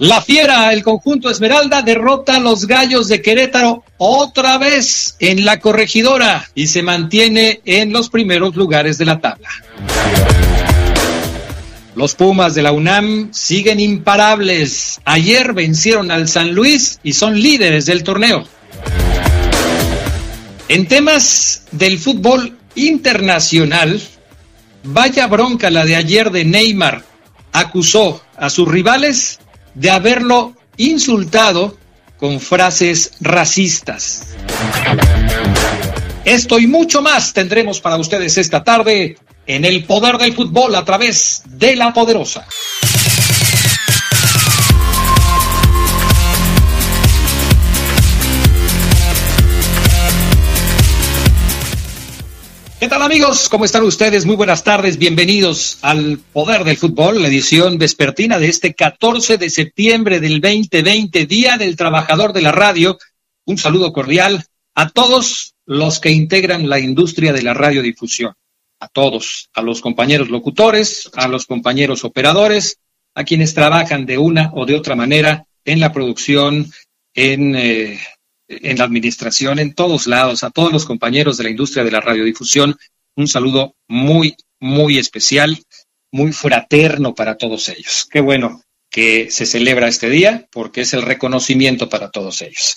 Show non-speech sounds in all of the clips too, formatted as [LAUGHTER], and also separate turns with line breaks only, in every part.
La Fiera, el conjunto Esmeralda, derrota a los Gallos de Querétaro otra vez en la corregidora y se mantiene en los primeros lugares de la tabla. Los Pumas de la UNAM siguen imparables. Ayer vencieron al San Luis y son líderes del torneo. En temas del fútbol internacional, vaya bronca la de ayer de Neymar. Acusó a sus rivales de haberlo insultado con frases racistas. Esto y mucho más tendremos para ustedes esta tarde en el poder del fútbol a través de la poderosa. ¿Qué tal amigos? ¿Cómo están ustedes? Muy buenas tardes. Bienvenidos al Poder del Fútbol, la edición vespertina de este 14 de septiembre del 2020, Día del Trabajador de la Radio. Un saludo cordial a todos los que integran la industria de la radiodifusión. A todos, a los compañeros locutores, a los compañeros operadores, a quienes trabajan de una o de otra manera en la producción, en eh, en la administración, en todos lados, a todos los compañeros de la industria de la radiodifusión, un saludo muy, muy especial, muy fraterno para todos ellos. Qué bueno que se celebra este día porque es el reconocimiento para todos ellos.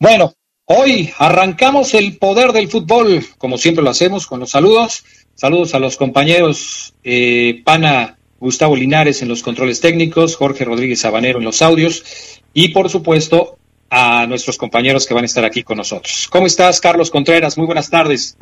Bueno, hoy arrancamos el poder del fútbol, como siempre lo hacemos, con los saludos. Saludos a los compañeros eh, Pana Gustavo Linares en los controles técnicos, Jorge Rodríguez Sabanero en los audios y por supuesto a nuestros compañeros que van a estar aquí con nosotros. ¿Cómo estás, Carlos Contreras? Muy buenas tardes.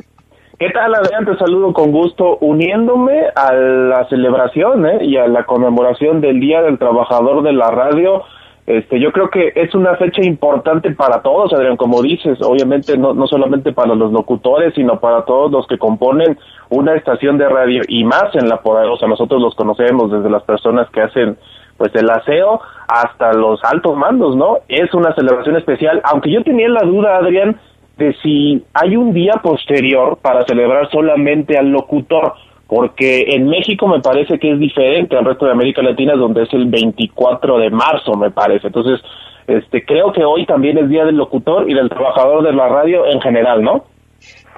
¿Qué tal, Adrián? Te saludo con gusto, uniéndome a la celebración ¿eh? y a la conmemoración del Día del Trabajador de la Radio. Este, yo creo que es una fecha importante para todos, Adrián, como dices, obviamente no, no solamente para los locutores, sino para todos los que componen una estación de radio y más en la poderosa. Nosotros los conocemos desde las personas que hacen pues el aseo hasta los altos mandos, ¿no? Es una celebración especial, aunque yo tenía la duda, Adrián, de si hay un día posterior para celebrar solamente al locutor, porque en México me parece que es diferente al resto de América Latina, donde es el 24 de marzo, me parece. Entonces, este, creo que hoy también es Día del Locutor y del Trabajador de la Radio en general, ¿no?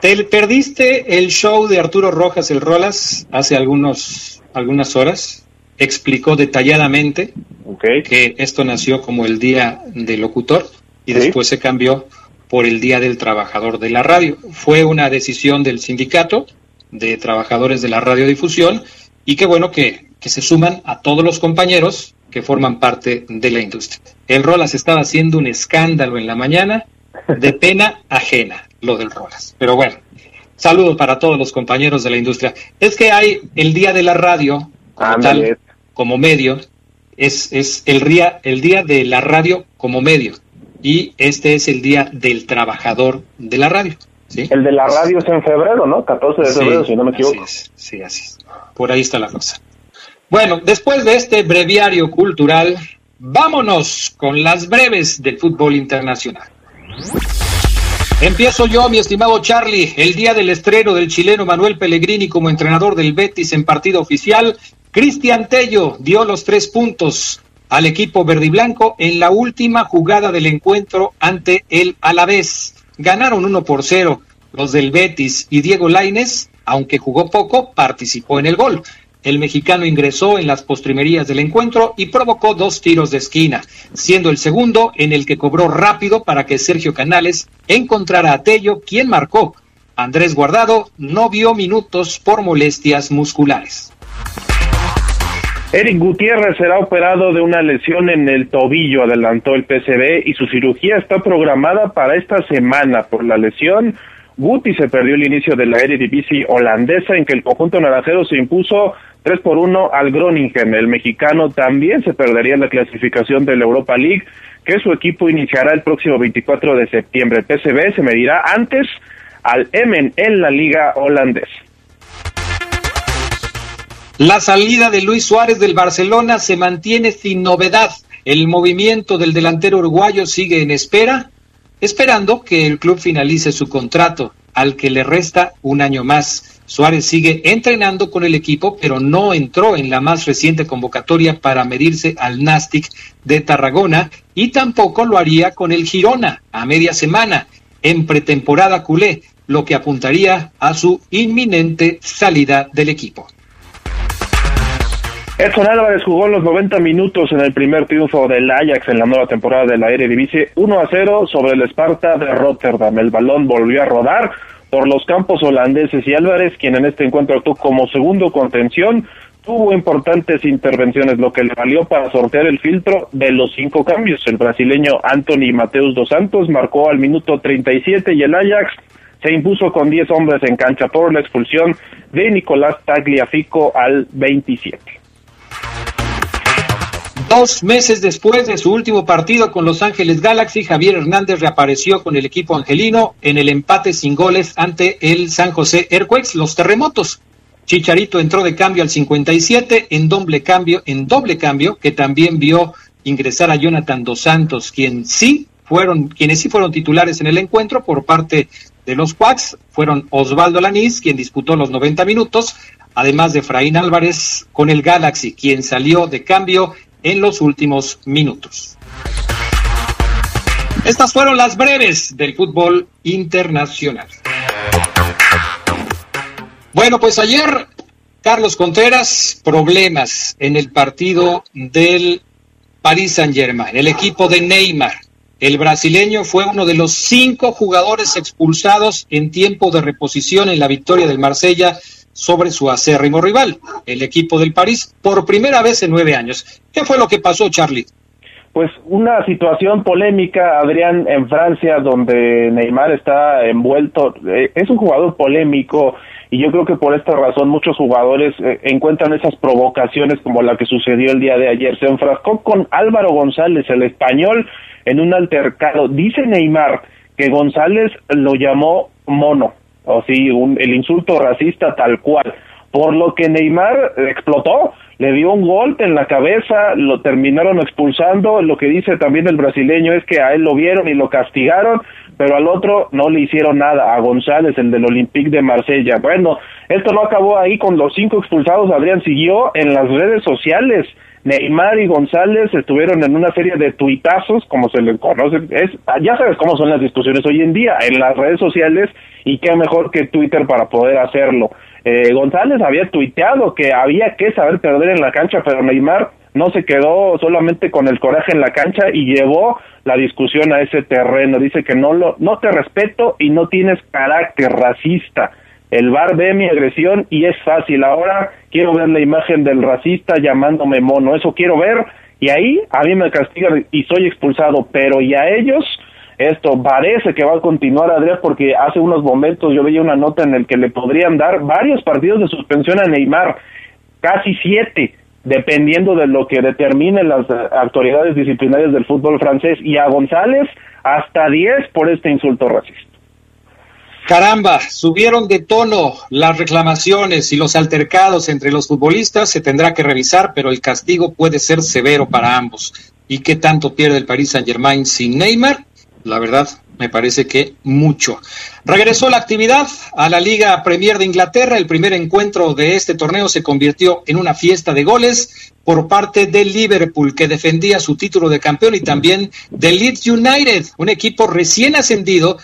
¿Te perdiste el show de Arturo Rojas, el Rolas, hace algunos, algunas horas? explicó detalladamente que esto nació como el Día del Locutor y después se cambió por el Día del Trabajador de la Radio. Fue una decisión del sindicato de trabajadores de la radiodifusión y qué bueno que, que se suman a todos los compañeros que forman parte de la industria. El Rolas estaba haciendo un escándalo en la mañana de [LAUGHS] pena ajena, lo del Rolas. Pero bueno, saludos para todos los compañeros de la industria. Es que hay el Día de la Radio, tal, como medio, es, es el, día, el día de la radio como medio. Y este es el día del trabajador de la radio. ¿sí?
El de la radio es en febrero, ¿no? 14 de febrero, si no me equivoco.
sí, así es. Por ahí está la cosa. Bueno, después de este breviario cultural, vámonos con las breves del fútbol internacional. Empiezo yo, mi estimado Charlie. El día del estreno del chileno Manuel Pellegrini como entrenador del Betis en partido oficial, Cristian Tello dio los tres puntos al equipo verde y blanco en la última jugada del encuentro ante el Alavés. Ganaron 1 por 0 los del Betis y Diego Laines, aunque jugó poco, participó en el gol. El mexicano ingresó en las postrimerías del encuentro y provocó dos tiros de esquina, siendo el segundo en el que cobró rápido para que Sergio Canales encontrara a Tello, quien marcó. Andrés Guardado no vio minutos por molestias musculares.
Eric Gutiérrez será operado de una lesión en el tobillo, adelantó el PCB, y su cirugía está programada para esta semana. Por la lesión, Guti se perdió el inicio de la Eredivisie holandesa, en que el conjunto naranjero se impuso 3 por 1 al Groningen. El mexicano también se perdería la clasificación de la Europa League, que su equipo iniciará el próximo 24 de septiembre. El PCB se medirá antes al Emen en la liga holandesa.
La salida de Luis Suárez del Barcelona se mantiene sin novedad. El movimiento del delantero uruguayo sigue en espera, esperando que el club finalice su contrato, al que le resta un año más. Suárez sigue entrenando con el equipo, pero no entró en la más reciente convocatoria para medirse al Nastic de Tarragona y tampoco lo haría con el Girona a media semana en pretemporada culé, lo que apuntaría a su inminente salida del equipo.
Edson Álvarez jugó los 90 minutos en el primer triunfo del Ajax en la nueva temporada de la Eredivisie 1 a 0 sobre el Sparta de Rotterdam. El balón volvió a rodar por los campos holandeses y Álvarez, quien en este encuentro actuó como segundo contención, tuvo importantes intervenciones, lo que le valió para sortear el filtro de los cinco cambios. El brasileño Anthony Mateus dos Santos marcó al minuto 37 y el Ajax se impuso con 10 hombres en cancha por la expulsión de Nicolás Tagliafico al 27.
Dos meses después de su último partido con Los Ángeles Galaxy, Javier Hernández reapareció con el equipo angelino en el empate sin goles ante el San José Earthquakes, los terremotos. Chicharito entró de cambio al 57 en doble cambio, en doble cambio, que también vio ingresar a Jonathan Dos Santos, quien sí fueron, quienes sí fueron titulares en el encuentro por parte de los Quacks, fueron Osvaldo Lanís, quien disputó los 90 minutos, además de Fraín Álvarez con el Galaxy, quien salió de cambio en los últimos minutos. Estas fueron las breves del fútbol internacional. Bueno, pues ayer, Carlos Contreras, problemas en el partido del Paris Saint Germain, el equipo de Neymar. El brasileño fue uno de los cinco jugadores expulsados en tiempo de reposición en la victoria del Marsella sobre su acérrimo rival, el equipo del París, por primera vez en nueve años. ¿Qué fue lo que pasó, Charlie?
Pues una situación polémica, Adrián, en Francia, donde Neymar está envuelto. Eh, es un jugador polémico y yo creo que por esta razón muchos jugadores eh, encuentran esas provocaciones como la que sucedió el día de ayer. Se enfrascó con Álvaro González, el español, en un altercado. Dice Neymar que González lo llamó mono o sí, un, el insulto racista tal cual. Por lo que Neymar explotó, le dio un golpe en la cabeza, lo terminaron expulsando. Lo que dice también el brasileño es que a él lo vieron y lo castigaron, pero al otro no le hicieron nada, a González, el del Olympique de Marsella. Bueno, esto no acabó ahí con los cinco expulsados, Adrián siguió en las redes sociales. Neymar y González estuvieron en una serie de tuitazos, como se les conoce, es, ya sabes cómo son las discusiones hoy en día, en las redes sociales, y qué mejor que Twitter para poder hacerlo. Eh, González había tuiteado que había que saber perder en la cancha, pero Neymar no se quedó solamente con el coraje en la cancha y llevó la discusión a ese terreno. Dice que no lo, no te respeto y no tienes carácter racista. El bar ve mi agresión y es fácil. Ahora quiero ver la imagen del racista llamándome mono. Eso quiero ver y ahí a mí me castigan y soy expulsado. Pero y a ellos esto parece que va a continuar, Adrián, porque hace unos momentos yo veía una nota en el que le podrían dar varios partidos de suspensión a Neymar, casi siete, dependiendo de lo que determinen las eh, autoridades disciplinarias del fútbol francés, y a González hasta diez por este insulto racista.
Caramba, subieron de tono las reclamaciones y los altercados entre los futbolistas, se tendrá que revisar, pero el castigo puede ser severo para ambos. ¿Y qué tanto pierde el Paris Saint-Germain sin Neymar? la verdad me parece que mucho. Regresó la actividad a la Liga Premier de Inglaterra. El primer encuentro de este torneo se convirtió en una fiesta de goles por parte del Liverpool, que defendía su título de campeón, y también del Leeds United, un equipo recién ascendido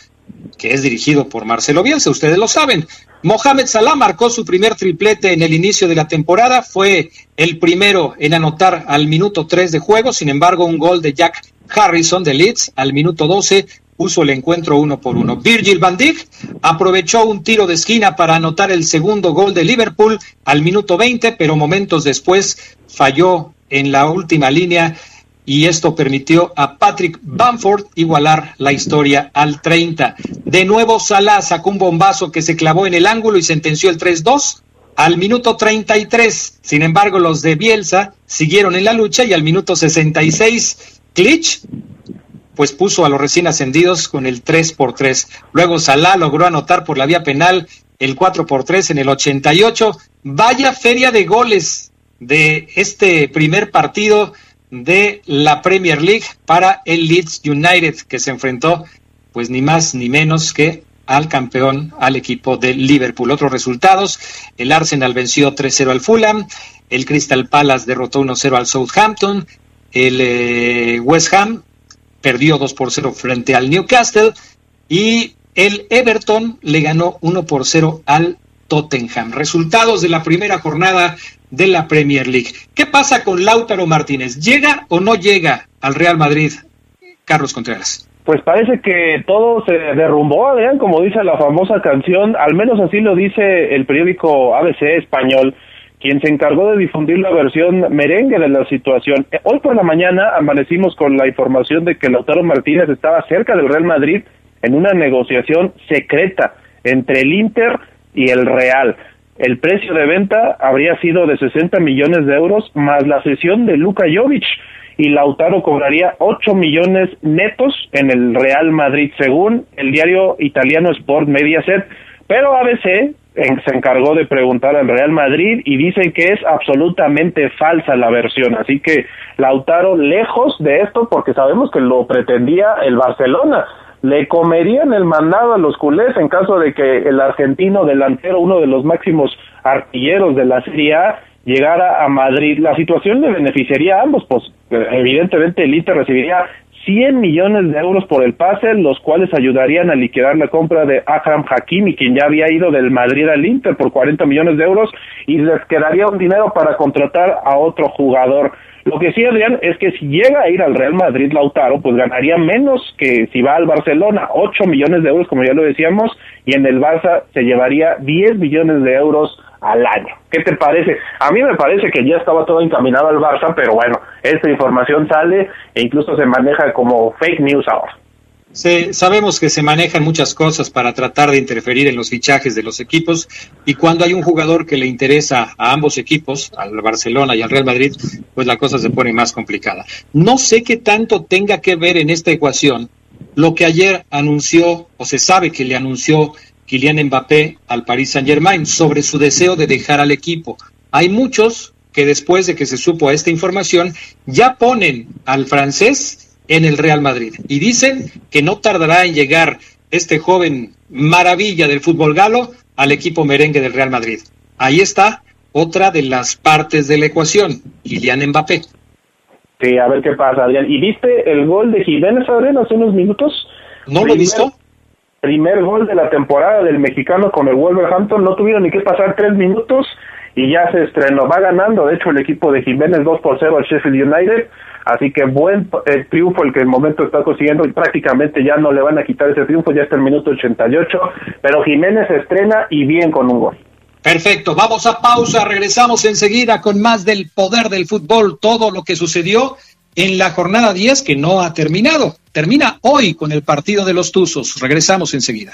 que es dirigido por Marcelo Bielsa, ustedes lo saben. Mohamed Salah marcó su primer triplete en el inicio de la temporada, fue el primero en anotar al minuto 3 de juego, sin embargo un gol de Jack Harrison de Leeds al minuto 12 puso el encuentro uno por uno. Virgil van Dijk aprovechó un tiro de esquina para anotar el segundo gol de Liverpool al minuto 20, pero momentos después falló en la última línea y esto permitió a Patrick Bamford igualar la historia al 30. De nuevo Salah sacó un bombazo que se clavó en el ángulo y sentenció el 3-2 al minuto 33. Sin embargo, los de Bielsa siguieron en la lucha y al minuto 66 Klitsch pues puso a los recién ascendidos con el 3 por 3. Luego Salah logró anotar por la vía penal el 4 por 3 en el 88. Vaya feria de goles de este primer partido de la Premier League para el Leeds United que se enfrentó pues ni más ni menos que al campeón, al equipo de Liverpool. Otros resultados, el Arsenal venció 3-0 al Fulham, el Crystal Palace derrotó 1-0 al Southampton, el eh, West Ham perdió 2 por 0 frente al Newcastle y el Everton le ganó 1 por 0 al Tottenham. Resultados de la primera jornada de la Premier League. ¿Qué pasa con Lautaro Martínez? ¿Llega o no llega al Real Madrid? Carlos Contreras.
Pues parece que todo se derrumbó, Adrián, como dice la famosa canción, al menos así lo dice el periódico ABC español, quien se encargó de difundir la versión merengue de la situación. Eh, hoy por la mañana amanecimos con la información de que Lautaro Martínez estaba cerca del Real Madrid en una negociación secreta entre el Inter y el Real. El precio de venta habría sido de 60 millones de euros más la cesión de Luka Jovic y Lautaro cobraría 8 millones netos en el Real Madrid, según el diario italiano Sport Mediaset. Pero ABC se encargó de preguntar al Real Madrid y dicen que es absolutamente falsa la versión. Así que Lautaro, lejos de esto, porque sabemos que lo pretendía el Barcelona le comerían el mandado a los culés en caso de que el argentino delantero, uno de los máximos artilleros de la Serie A, llegara a Madrid. La situación le beneficiaría a ambos, pues evidentemente el Inter recibiría 100 millones de euros por el pase, los cuales ayudarían a liquidar la compra de Akram Hakimi, quien ya había ido del Madrid al Inter por 40 millones de euros, y les quedaría un dinero para contratar a otro jugador. Lo que sí, Adrián, es que si llega a ir al Real Madrid Lautaro, pues ganaría menos que si va al Barcelona, 8 millones de euros, como ya lo decíamos, y en el Barça se llevaría 10 millones de euros al año. ¿Qué te parece? A mí me parece que ya estaba todo encaminado al Barça, pero bueno, esta información sale e incluso se maneja como fake news ahora
sabemos que se manejan muchas cosas para tratar de interferir en los fichajes de los equipos y cuando hay un jugador que le interesa a ambos equipos, al Barcelona y al Real Madrid, pues la cosa se pone más complicada. No sé qué tanto tenga que ver en esta ecuación lo que ayer anunció o se sabe que le anunció Kylian Mbappé al Paris Saint-Germain sobre su deseo de dejar al equipo. Hay muchos que después de que se supo esta información ya ponen al francés en el Real Madrid. Y dicen que no tardará en llegar este joven maravilla del fútbol galo al equipo merengue del Real Madrid. Ahí está otra de las partes de la ecuación, Kylian Mbappé.
Sí, a ver qué pasa, Adrián. ¿Y viste el gol de Jiménez, Adrián, hace unos minutos?
¿No lo he visto?
Primer gol de la temporada del mexicano con el Wolverhampton. No tuvieron ni que pasar tres minutos y ya se estrenó. Va ganando, de hecho, el equipo de Jiménez 2 por 0 al Sheffield United. Así que buen eh, triunfo el que el momento está consiguiendo y prácticamente ya no le van a quitar ese triunfo, ya está el minuto 88, pero Jiménez estrena y bien con un gol.
Perfecto, vamos a pausa, regresamos enseguida con más del poder del fútbol, todo lo que sucedió en la jornada 10 que no ha terminado. Termina hoy con el partido de los Tuzos. Regresamos enseguida.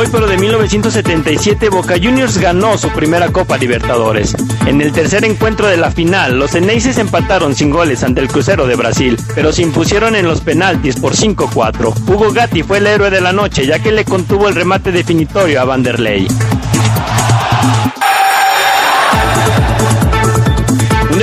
Hoy, pero de 1977, Boca Juniors ganó su primera Copa Libertadores. En el tercer encuentro de la final, los Eneises empataron sin goles ante el Crucero de Brasil, pero se impusieron en los penaltis por 5-4. Hugo Gatti fue el héroe de la noche, ya que le contuvo el remate definitorio a Vanderlei.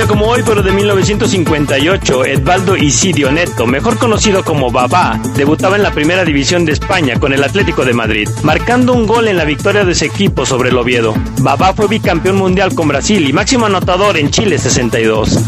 Como hoy, pero de 1958, Edvaldo Isidio Neto, mejor conocido como Babá, debutaba en la primera división de España con el Atlético de Madrid, marcando un gol en la victoria de ese equipo sobre el Oviedo. Babá fue bicampeón mundial con Brasil y máximo anotador en Chile 62.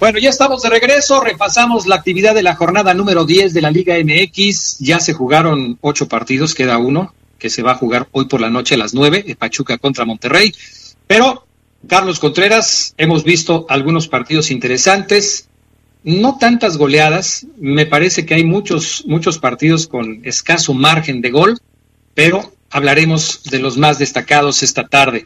Bueno, ya estamos de regreso, repasamos la actividad de la jornada número 10 de la Liga MX, ya se jugaron ocho partidos, queda uno que se va a jugar hoy por la noche a las nueve, Pachuca contra Monterrey, pero Carlos Contreras, hemos visto algunos partidos interesantes, no tantas goleadas, me parece que hay muchos, muchos partidos con escaso margen de gol, pero hablaremos de los más destacados esta tarde.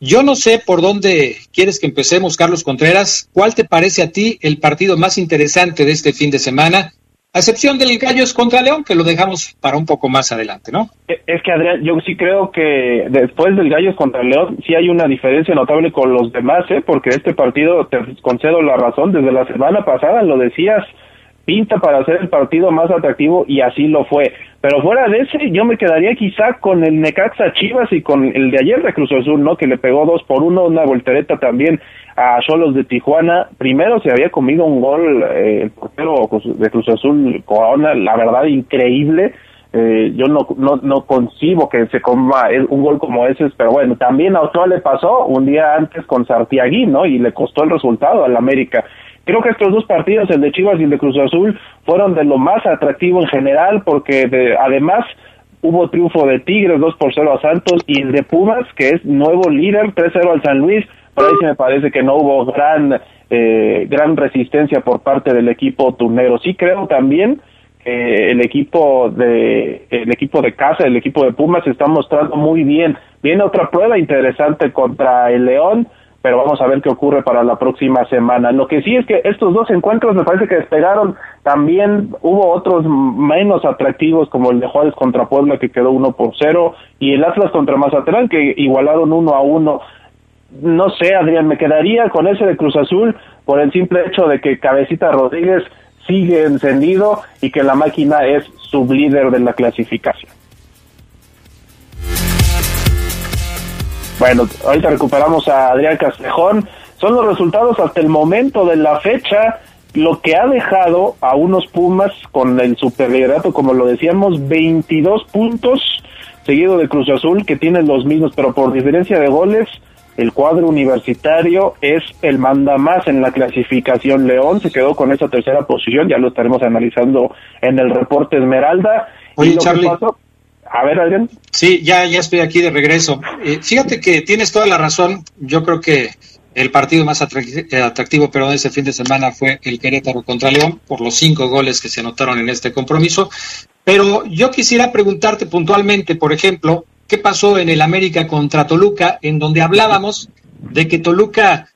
Yo no sé por dónde quieres que empecemos, Carlos Contreras. ¿Cuál te parece a ti el partido más interesante de este fin de semana? a excepción del Gallos contra León, que lo dejamos para un poco más adelante, ¿no?
E, es que Adrián, yo sí creo que después del Gallos contra León sí hay una diferencia notable con los demás, ¿eh? porque este partido, te concedo la razón, desde la semana pasada lo decías, pinta para ser el partido más atractivo y así lo fue. Pero fuera de ese, yo me quedaría quizá con el Necaxa Chivas y con el de ayer de Cruz Azul, ¿no? Que le pegó dos por uno, una voltereta también a Cholos de Tijuana. Primero se había comido un gol eh, el portero de Cruz Azul Corona, la verdad increíble. Eh, yo no, no, no concibo que se coma un gol como ese, pero bueno, también a Ochoa le pasó un día antes con Sartiaguín, ¿no? Y le costó el resultado al América. Creo que estos dos partidos, el de Chivas y el de Cruz Azul, fueron de lo más atractivo en general porque de, además hubo triunfo de Tigres 2 por 0 a Santos y el de Pumas, que es nuevo líder 3-0 al San Luis. Por ahí se me parece que no hubo gran, eh, gran resistencia por parte del equipo turnero. Sí creo también que el equipo de el equipo de casa, el equipo de Pumas se está mostrando muy bien. Viene otra prueba interesante contra el León pero vamos a ver qué ocurre para la próxima semana. Lo que sí es que estos dos encuentros me parece que despegaron, también hubo otros menos atractivos como el de Juárez contra Puebla que quedó uno por cero y el Atlas contra Mazatlán que igualaron uno a uno. No sé, Adrián, me quedaría con ese de Cruz Azul por el simple hecho de que Cabecita Rodríguez sigue encendido y que la máquina es sublíder de la clasificación. Bueno, ahorita recuperamos a Adrián Castejón. Son los resultados hasta el momento de la fecha, lo que ha dejado a unos Pumas con el superliderato, como lo decíamos, 22 puntos, seguido de Cruz Azul, que tiene los mismos, pero por diferencia de goles, el cuadro universitario es el manda más en la clasificación. León se quedó con esa tercera posición, ya lo estaremos analizando en el reporte Esmeralda.
Oye, Charlie.
A ver, Adrián.
Sí, ya, ya estoy aquí de regreso. Eh, fíjate que tienes toda la razón. Yo creo que el partido más eh, atractivo, pero ese fin de semana fue el Querétaro contra León, por los cinco goles que se anotaron en este compromiso. Pero yo quisiera preguntarte puntualmente, por ejemplo, ¿qué pasó en el América contra Toluca, en donde hablábamos de que Toluca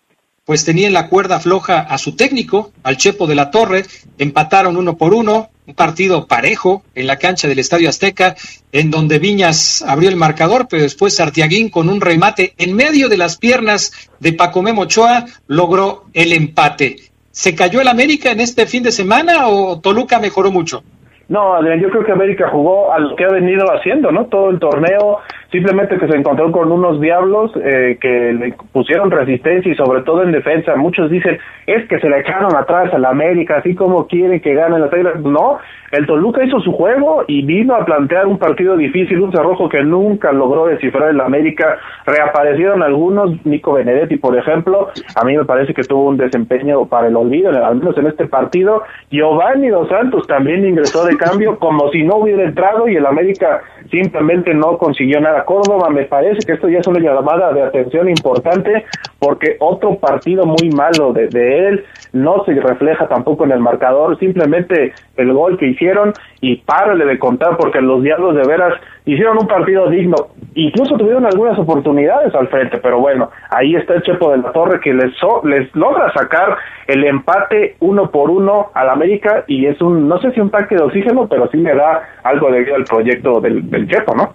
pues tenía en la cuerda floja a su técnico, al Chepo de la Torre, empataron uno por uno, un partido parejo en la cancha del Estadio Azteca, en donde Viñas abrió el marcador, pero después Sartiaguín con un remate en medio de las piernas de Pacomé Mochoa logró el empate. ¿Se cayó el América en este fin de semana o Toluca mejoró mucho?
No, Adrián, yo creo que América jugó a lo que ha venido haciendo, ¿no? Todo el torneo, simplemente que se encontró con unos diablos eh, que le pusieron resistencia y sobre todo en defensa. Muchos dicen, es que se le echaron atrás a la América, así como quieren que ganen las águilas. No, el Toluca hizo su juego y vino a plantear un partido difícil, un cerrojo que nunca logró descifrar el América. Reaparecieron algunos, Nico Benedetti, por ejemplo, a mí me parece que tuvo un desempeño para el olvido, al menos en este partido. Giovanni Dos Santos también ingresó de cambio como si no hubiera entrado y el América simplemente no consiguió nada. Córdoba me parece que esto ya es una llamada de atención importante porque otro partido muy malo de, él no se refleja tampoco en el marcador, simplemente el gol que hicieron y párale de contar porque los Diablos de veras hicieron un partido digno, incluso tuvieron algunas oportunidades al frente, pero bueno, ahí está el Chepo de la Torre que les, les logra sacar el empate uno por uno al América y es un, no sé si un tanque de oxígeno, pero sí le da algo de vida al proyecto del, del Chepo, ¿no?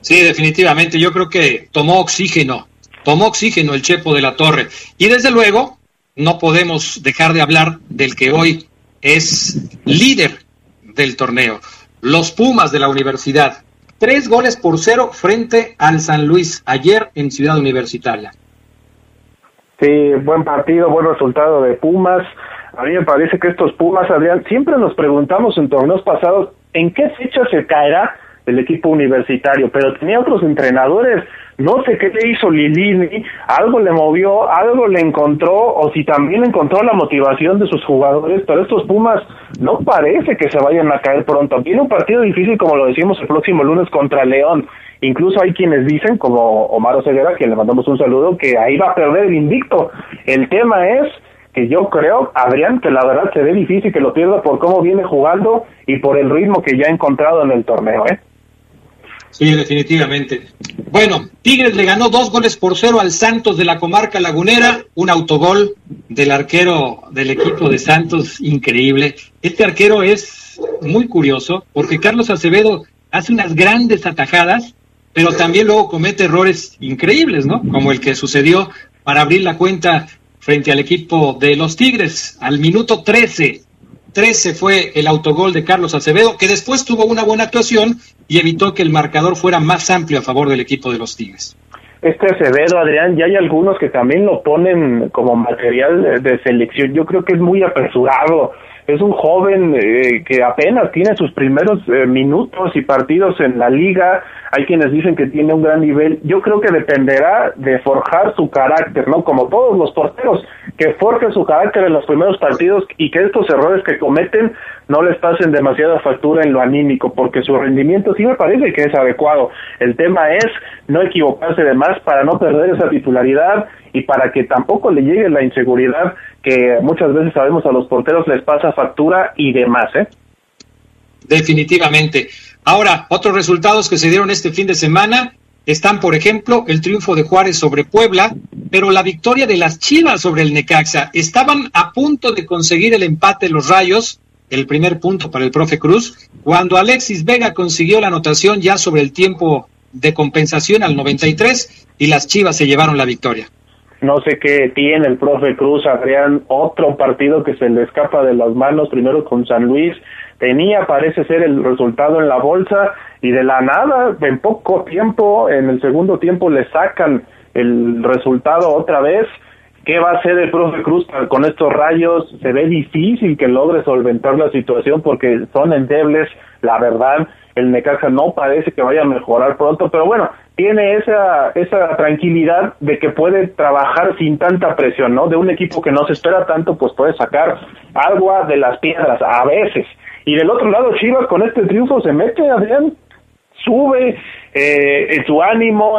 Sí, definitivamente, yo creo que tomó oxígeno, tomó oxígeno el Chepo de la Torre y desde luego no podemos dejar de hablar del que hoy es líder del torneo. Los Pumas de la universidad. Tres goles por cero frente al San Luis ayer en Ciudad Universitaria.
Sí, buen partido, buen resultado de Pumas. A mí me parece que estos Pumas, Adrián, siempre nos preguntamos en torneos pasados en qué fecha se caerá el equipo universitario, pero tenía otros entrenadores no sé qué le hizo Lilini, algo le movió, algo le encontró, o si también encontró la motivación de sus jugadores, pero estos Pumas no parece que se vayan a caer pronto. Viene un partido difícil, como lo decimos el próximo lunes contra León. Incluso hay quienes dicen, como Omar Oseguera, quien le mandamos un saludo, que ahí va a perder el invicto. El tema es que yo creo, Adrián, que la verdad se ve difícil que lo pierda por cómo viene jugando y por el ritmo que ya ha encontrado en el torneo, ¿eh?
Sí, definitivamente. Bueno, Tigres le ganó dos goles por cero al Santos de la comarca lagunera, un autogol del arquero del equipo de Santos, increíble. Este arquero es muy curioso porque Carlos Acevedo hace unas grandes atajadas, pero también luego comete errores increíbles, ¿no? Como el que sucedió para abrir la cuenta frente al equipo de los Tigres al minuto 13 13 fue el autogol de Carlos Acevedo, que después tuvo una buena actuación y evitó que el marcador fuera más amplio a favor del equipo de los Tigres.
Este Acevedo, Adrián, ya hay algunos que también lo ponen como material de selección. Yo creo que es muy apresurado es un joven eh, que apenas tiene sus primeros eh, minutos y partidos en la liga, hay quienes dicen que tiene un gran nivel, yo creo que dependerá de forjar su carácter, ¿no? Como todos los porteros, que forje su carácter en los primeros partidos y que estos errores que cometen no les pasen demasiada factura en lo anímico, porque su rendimiento sí me parece que es adecuado. El tema es no equivocarse de más para no perder esa titularidad y para que tampoco le llegue la inseguridad que muchas veces sabemos a los porteros les pasa factura y demás, ¿eh?
Definitivamente. Ahora, otros resultados que se dieron este fin de semana están, por ejemplo, el triunfo de Juárez sobre Puebla, pero la victoria de las Chivas sobre el Necaxa. Estaban a punto de conseguir el empate los Rayos, el primer punto para el profe Cruz, cuando Alexis Vega consiguió la anotación ya sobre el tiempo de compensación al 93 y las Chivas se llevaron la victoria.
No sé qué tiene el profe Cruz, Adrián, otro partido que se le escapa de las manos, primero con San Luis, tenía parece ser el resultado en la bolsa y de la nada, en poco tiempo, en el segundo tiempo le sacan el resultado otra vez. ¿Qué va a hacer el profe Cruz con estos rayos? Se ve difícil que logre solventar la situación porque son endebles, la verdad. El Necaxa no parece que vaya a mejorar pronto, pero bueno, tiene esa, esa tranquilidad de que puede trabajar sin tanta presión, ¿no? De un equipo que no se espera tanto, pues puede sacar agua de las piedras a veces. Y del otro lado, Chivas con este triunfo se mete, Adrián, sube eh, en su ánimo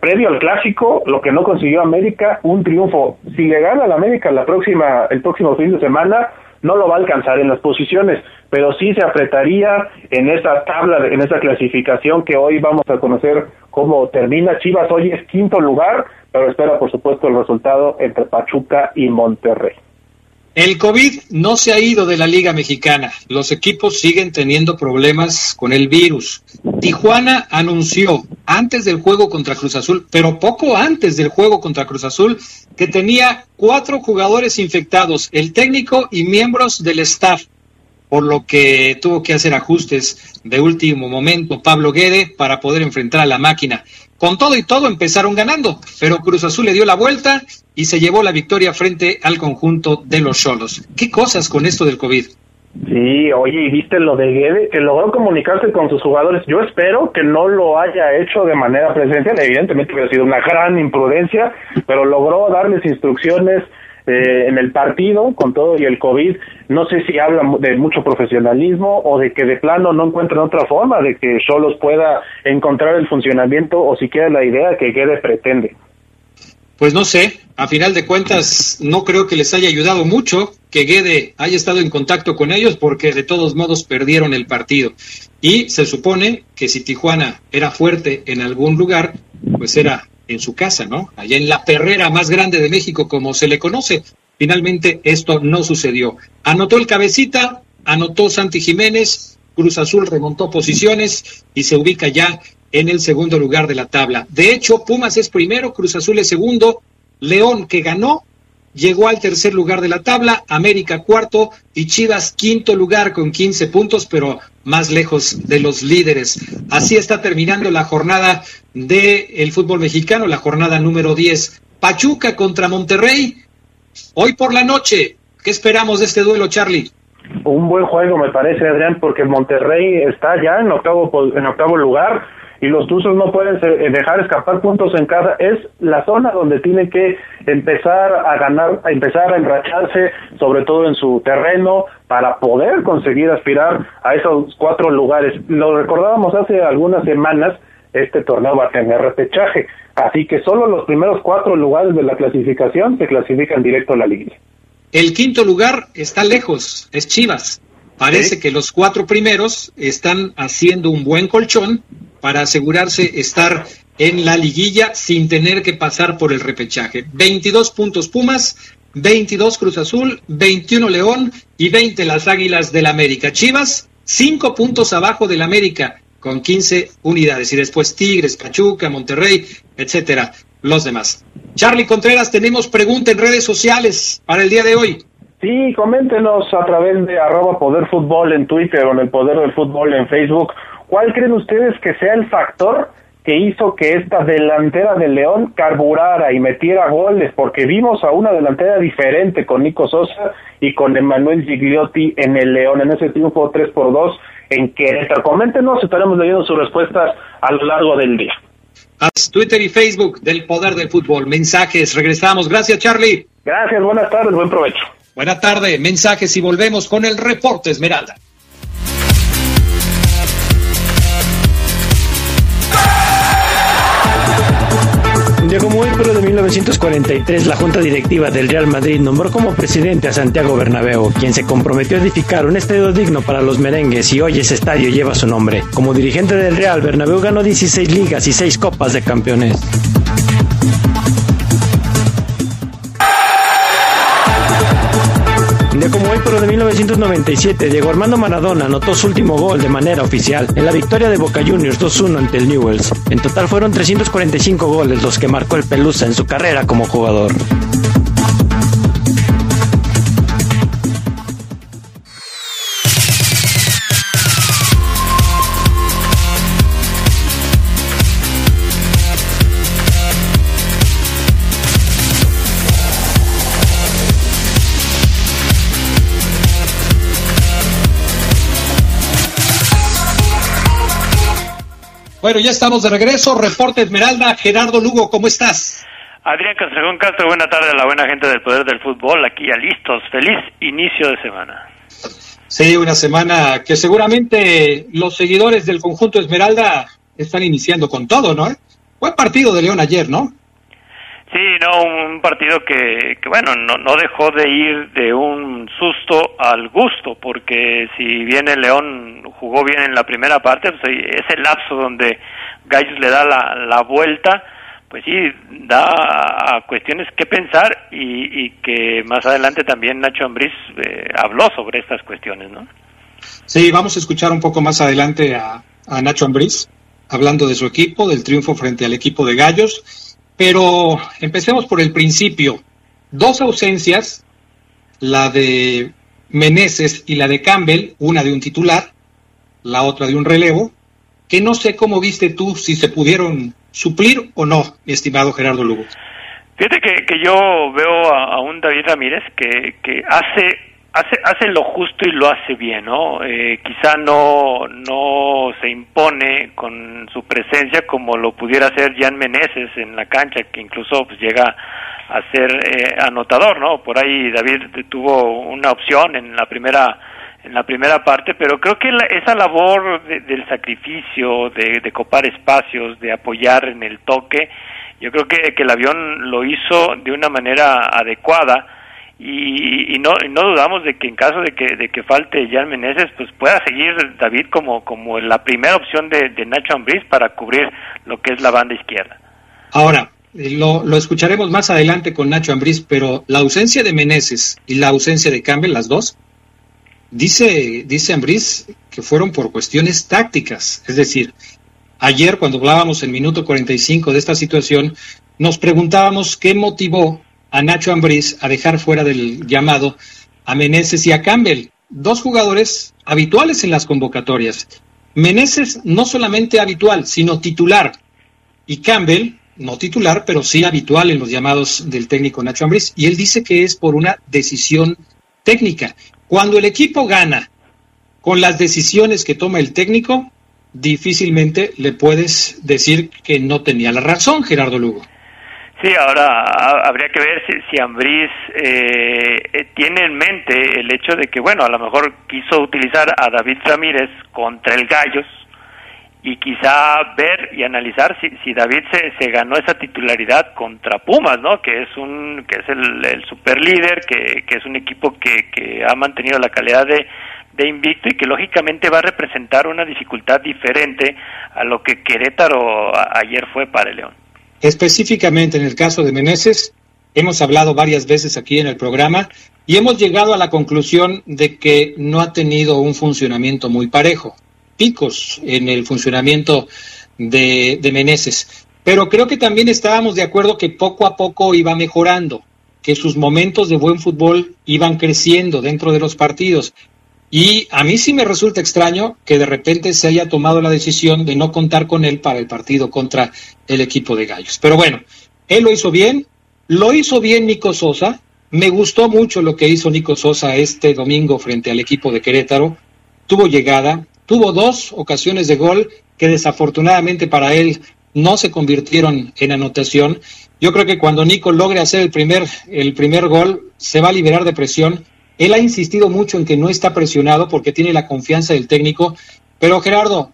previo al clásico, lo que no consiguió América, un triunfo. Si le gana a América la próxima, el próximo fin de semana, no lo va a alcanzar en las posiciones, pero sí se apretaría en esa tabla, en esa clasificación que hoy vamos a conocer cómo termina. Chivas hoy es quinto lugar, pero espera por supuesto el resultado entre Pachuca y Monterrey.
El COVID no se ha ido de la Liga Mexicana. Los equipos siguen teniendo problemas con el virus. Tijuana anunció antes del juego contra Cruz Azul, pero poco antes del juego contra Cruz Azul, que tenía cuatro jugadores infectados, el técnico y miembros del staff, por lo que tuvo que hacer ajustes de último momento Pablo Guede para poder enfrentar a la máquina. Con todo y todo empezaron ganando, pero Cruz Azul le dio la vuelta y se llevó la victoria frente al conjunto de los Cholos. ¿Qué cosas con esto del COVID?
Sí, oye, ¿y viste lo de Guede? Que logró comunicarse con sus jugadores. Yo espero que no lo haya hecho de manera presencial. Evidentemente hubiera sido una gran imprudencia, pero logró darles instrucciones eh, en el partido con todo y el COVID, no sé si habla de mucho profesionalismo o de que de plano no encuentran otra forma de que Solos pueda encontrar el funcionamiento o siquiera la idea que Guede pretende.
Pues no sé, a final de cuentas no creo que les haya ayudado mucho que Guede haya estado en contacto con ellos porque de todos modos perdieron el partido. Y se supone que si Tijuana era fuerte en algún lugar, pues era en su casa, ¿no? Allá en la perrera más grande de México, como se le conoce. Finalmente esto no sucedió. Anotó el cabecita, anotó Santi Jiménez, Cruz Azul remontó posiciones y se ubica ya en el segundo lugar de la tabla. De hecho, Pumas es primero, Cruz Azul es segundo, León que ganó llegó al tercer lugar de la tabla, América cuarto y Chivas quinto lugar con 15 puntos, pero más lejos de los líderes. Así está terminando la jornada del el fútbol mexicano, la jornada número 10. Pachuca contra Monterrey, hoy por la noche. ¿Qué esperamos de este duelo, Charlie?
Un buen juego, me parece, Adrián, porque Monterrey está ya en octavo, en octavo lugar y los Tuzos no pueden eh, dejar escapar puntos en casa. Es la zona donde tienen que empezar a ganar, a empezar a enracharse, sobre todo en su terreno, para poder conseguir aspirar a esos cuatro lugares. Lo recordábamos hace algunas semanas, este torneo va a tener repechaje, así que solo los primeros cuatro lugares de la clasificación se clasifican directo a la liga.
El quinto lugar está lejos, es Chivas. Parece que los cuatro primeros están haciendo un buen colchón para asegurarse estar en la liguilla sin tener que pasar por el repechaje. 22 puntos Pumas, 22 Cruz Azul, 21 León y 20 las Águilas del América. Chivas, 5 puntos abajo del América con 15 unidades y después Tigres, Pachuca, Monterrey, etcétera, los demás. Charlie Contreras, tenemos pregunta en redes sociales para el día de hoy.
Sí, coméntenos a través de arroba Poder Fútbol en Twitter o en el Poder del Fútbol en Facebook. ¿Cuál creen ustedes que sea el factor que hizo que esta delantera de León carburara y metiera goles, porque vimos a una delantera diferente con Nico Sosa y con Emanuel Gigliotti en el León, en ese triunfo 3 por 2 en Querétaro. Coméntenos, estaremos leyendo sus respuestas a lo largo del día.
Twitter y Facebook del Poder del Fútbol. Mensajes, regresamos. Gracias, Charlie.
Gracias, buenas tardes, buen provecho.
Buenas tardes, mensajes y volvemos con el reporte Esmeralda.
Pero de 1943, la Junta Directiva del Real Madrid nombró como presidente a Santiago Bernabéu, quien se comprometió a edificar un estadio digno para los merengues y hoy ese estadio lleva su nombre. Como dirigente del Real, Bernabéu ganó 16 ligas y 6 copas de campeones. 1997, Diego Armando Maradona anotó su último gol de manera oficial en la victoria de Boca Juniors 2-1 ante el Newells. En total fueron 345 goles los que marcó el Pelusa en su carrera como jugador.
Bueno, ya estamos de regreso. Reporte Esmeralda. Gerardo Lugo, ¿cómo estás?
Adrián Castrejón Castro, buena tarde a la buena gente del Poder del Fútbol. Aquí ya listos. Feliz inicio de semana.
Sí, una semana que seguramente los seguidores del conjunto Esmeralda están iniciando con todo, ¿no? Buen partido de León ayer, ¿no?
Sí, no, un partido que, que bueno, no, no dejó de ir de un susto al gusto, porque si bien el León jugó bien en la primera parte, pues ese lapso donde Gallos le da la, la vuelta, pues sí, da a cuestiones que pensar y, y que más adelante también Nacho Ambriz eh, habló sobre estas cuestiones, ¿no?
Sí, vamos a escuchar un poco más adelante a, a Nacho Ambriz hablando de su equipo, del triunfo frente al equipo de Gallos pero empecemos por el principio. Dos ausencias, la de Meneses y la de Campbell, una de un titular, la otra de un relevo, que no sé cómo viste tú si se pudieron suplir o no, mi estimado Gerardo Lugo.
Fíjate que, que yo veo a, a, un David Ramírez que, que hace hace hace lo justo y lo hace bien no eh, quizá no no se impone con su presencia como lo pudiera hacer Jan Meneses en la cancha que incluso pues llega a ser eh, anotador no por ahí David tuvo una opción en la primera en la primera parte pero creo que la, esa labor de, del sacrificio de, de copar espacios de apoyar en el toque yo creo que, que el avión lo hizo de una manera adecuada y, y, no, no dudamos de que en caso de que, de que falte Jan Meneses, pues pueda seguir David como, como la primera opción de, de Nacho Ambriz para cubrir lo que es la banda izquierda.
Ahora, lo, lo escucharemos más adelante con Nacho Ambriz, pero la ausencia de Meneses y la ausencia de Campbell, las dos, dice, dice Ambriz que fueron por cuestiones tácticas. Es decir, ayer cuando hablábamos en minuto 45 de esta situación, nos preguntábamos qué motivó a Nacho Ambriz a dejar fuera del llamado a Meneses y a Campbell, dos jugadores habituales en las convocatorias. Meneses no solamente habitual, sino titular. Y Campbell, no titular, pero sí habitual en los llamados del técnico Nacho Ambriz. Y él dice que es por una decisión técnica. Cuando el equipo gana con las decisiones que toma el técnico, difícilmente le puedes decir que no tenía la razón, Gerardo Lugo.
Sí, ahora habría que ver si, si Ambriz eh, tiene en mente el hecho de que, bueno, a lo mejor quiso utilizar a David Ramírez contra el Gallos y quizá ver y analizar si, si David se, se ganó esa titularidad contra Pumas, ¿no? Que es un que es el, el super líder, que, que es un equipo que, que ha mantenido la calidad de, de invicto y que lógicamente va a representar una dificultad diferente a lo que Querétaro ayer fue para el León.
Específicamente en el caso de Meneses, hemos hablado varias veces aquí en el programa y hemos llegado a la conclusión de que no ha tenido un funcionamiento muy parejo, picos en el funcionamiento de, de Meneses. Pero creo que también estábamos de acuerdo que poco a poco iba mejorando, que sus momentos de buen fútbol iban creciendo dentro de los partidos. Y a mí sí me resulta extraño que de repente se haya tomado la decisión de no contar con él para el partido contra el equipo de Gallos. Pero bueno, él lo hizo bien, lo hizo bien Nico Sosa. Me gustó mucho lo que hizo Nico Sosa este domingo frente al equipo de Querétaro. Tuvo llegada, tuvo dos ocasiones de gol que desafortunadamente para él no se convirtieron en anotación. Yo creo que cuando Nico logre hacer el primer, el primer gol, se va a liberar de presión él ha insistido mucho en que no está presionado porque tiene la confianza del técnico, pero Gerardo,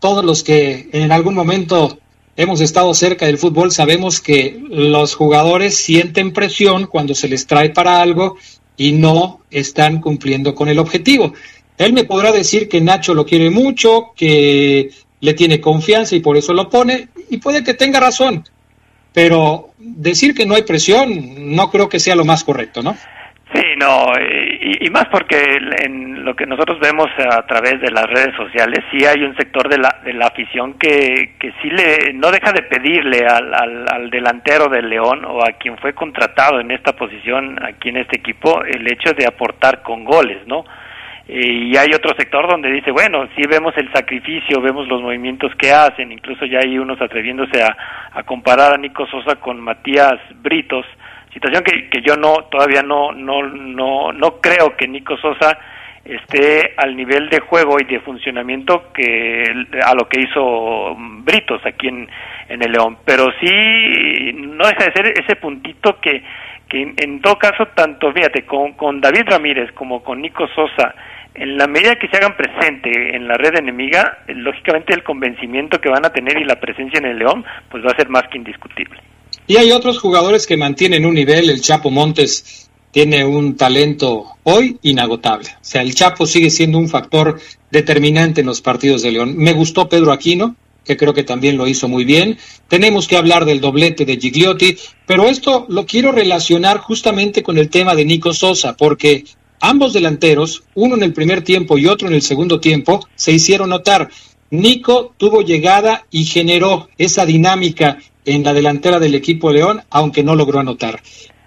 todos los que en algún momento hemos estado cerca del fútbol sabemos que los jugadores sienten presión cuando se les trae para algo y no están cumpliendo con el objetivo. Él me podrá decir que Nacho lo quiere mucho, que le tiene confianza y por eso lo pone, y puede que tenga razón, pero decir que no hay presión no creo que sea lo más correcto, ¿no?
Sí, no, y, más porque en lo que nosotros vemos a través de las redes sociales, sí hay un sector de la, de la afición que, que sí le, no deja de pedirle al, al, delantero del León o a quien fue contratado en esta posición aquí en este equipo el hecho de aportar con goles, ¿no? y hay otro sector donde dice, bueno, sí vemos el sacrificio, vemos los movimientos que hacen, incluso ya hay unos atreviéndose a, a comparar a Nico Sosa con Matías Britos, situación que, que yo no todavía no no no no creo que Nico Sosa esté al nivel de juego y de funcionamiento que a lo que hizo Britos aquí en, en el León pero sí no deja de ser ese puntito que que en, todo caso tanto fíjate con, con David Ramírez como con Nico Sosa en la medida que se hagan presente en la red enemiga, lógicamente el convencimiento que van a tener y la presencia en el León, pues va a ser más que indiscutible.
Y hay otros jugadores que mantienen un nivel. El Chapo Montes tiene un talento hoy inagotable. O sea, el Chapo sigue siendo un factor determinante en los partidos de León. Me gustó Pedro Aquino, que creo que también lo hizo muy bien. Tenemos que hablar del doblete de Gigliotti, pero esto lo quiero relacionar justamente con el tema de Nico Sosa, porque ambos delanteros, uno en el primer tiempo y otro en el segundo tiempo, se hicieron notar. Nico tuvo llegada y generó esa dinámica en la delantera del equipo León, aunque no logró anotar.